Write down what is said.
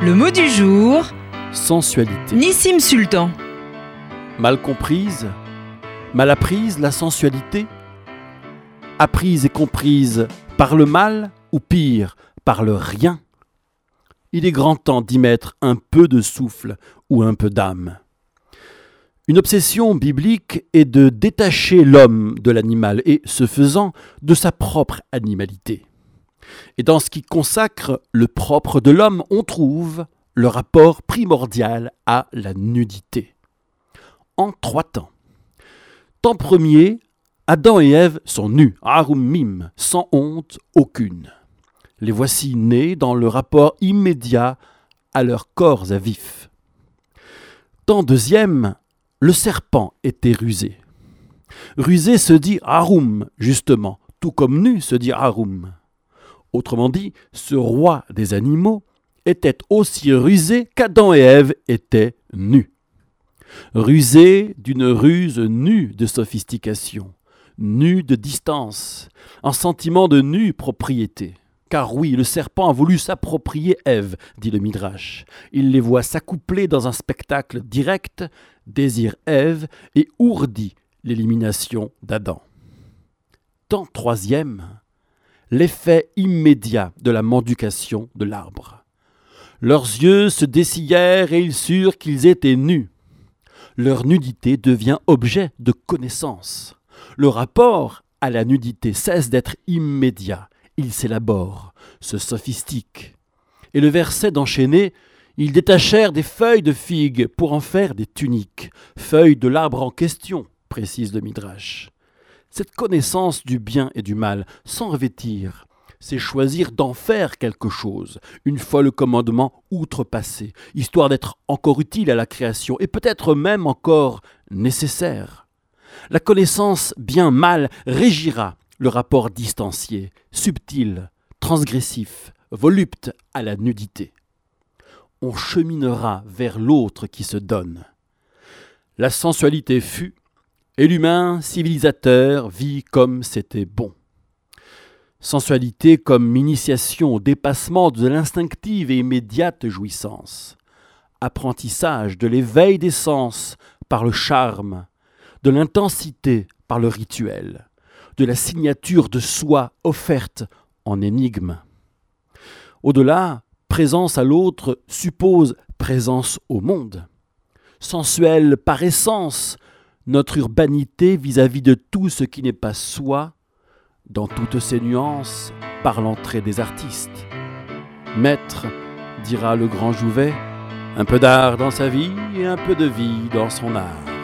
Le mot du jour, Sensualité. Nissim Sultan. Mal comprise, mal apprise la sensualité Apprise et comprise par le mal ou pire, par le rien Il est grand temps d'y mettre un peu de souffle ou un peu d'âme. Une obsession biblique est de détacher l'homme de l'animal et, ce faisant, de sa propre animalité. Et dans ce qui consacre le propre de l'homme, on trouve le rapport primordial à la nudité. En trois temps. Temps premier, Adam et Ève sont nus, mim, sans honte aucune. Les voici nés dans le rapport immédiat à leurs corps à vif. Temps deuxième, le serpent était rusé. Rusé se dit harum, justement, tout comme nu se dit harum. Autrement dit, ce roi des animaux était aussi rusé qu'Adam et Ève étaient nus. Rusé d'une ruse nue de sophistication, nue de distance, un sentiment de nue propriété. Car oui, le serpent a voulu s'approprier Ève, dit le Midrash. Il les voit s'accoupler dans un spectacle direct, désire Ève et ourdit l'élimination d'Adam. Temps troisième, l'effet immédiat de la mendication de l'arbre. Leurs yeux se dessillèrent et ils surent qu'ils étaient nus. Leur nudité devient objet de connaissance. Le rapport à la nudité cesse d'être immédiat il s'élabore, se sophistique. Et le verset d'enchaîner Ils détachèrent des feuilles de figues pour en faire des tuniques, feuilles de l'arbre en question, précise le Midrash. Cette connaissance du bien et du mal, sans revêtir, c'est choisir d'en faire quelque chose, une fois le commandement outrepassé, histoire d'être encore utile à la création et peut-être même encore nécessaire. La connaissance bien-mal régira le rapport distancié, subtil, transgressif, volupte à la nudité. On cheminera vers l'autre qui se donne. La sensualité fut, et l'humain civilisateur vit comme c'était bon. Sensualité comme initiation au dépassement de l'instinctive et immédiate jouissance. Apprentissage de l'éveil des sens par le charme, de l'intensité par le rituel de la signature de soi offerte en énigme. Au-delà, présence à l'autre suppose présence au monde. Sensuelle par essence, notre urbanité vis-à-vis de tout ce qui n'est pas soi, dans toutes ses nuances, par l'entrée des artistes. Maître, dira le grand Jouvet, un peu d'art dans sa vie et un peu de vie dans son art.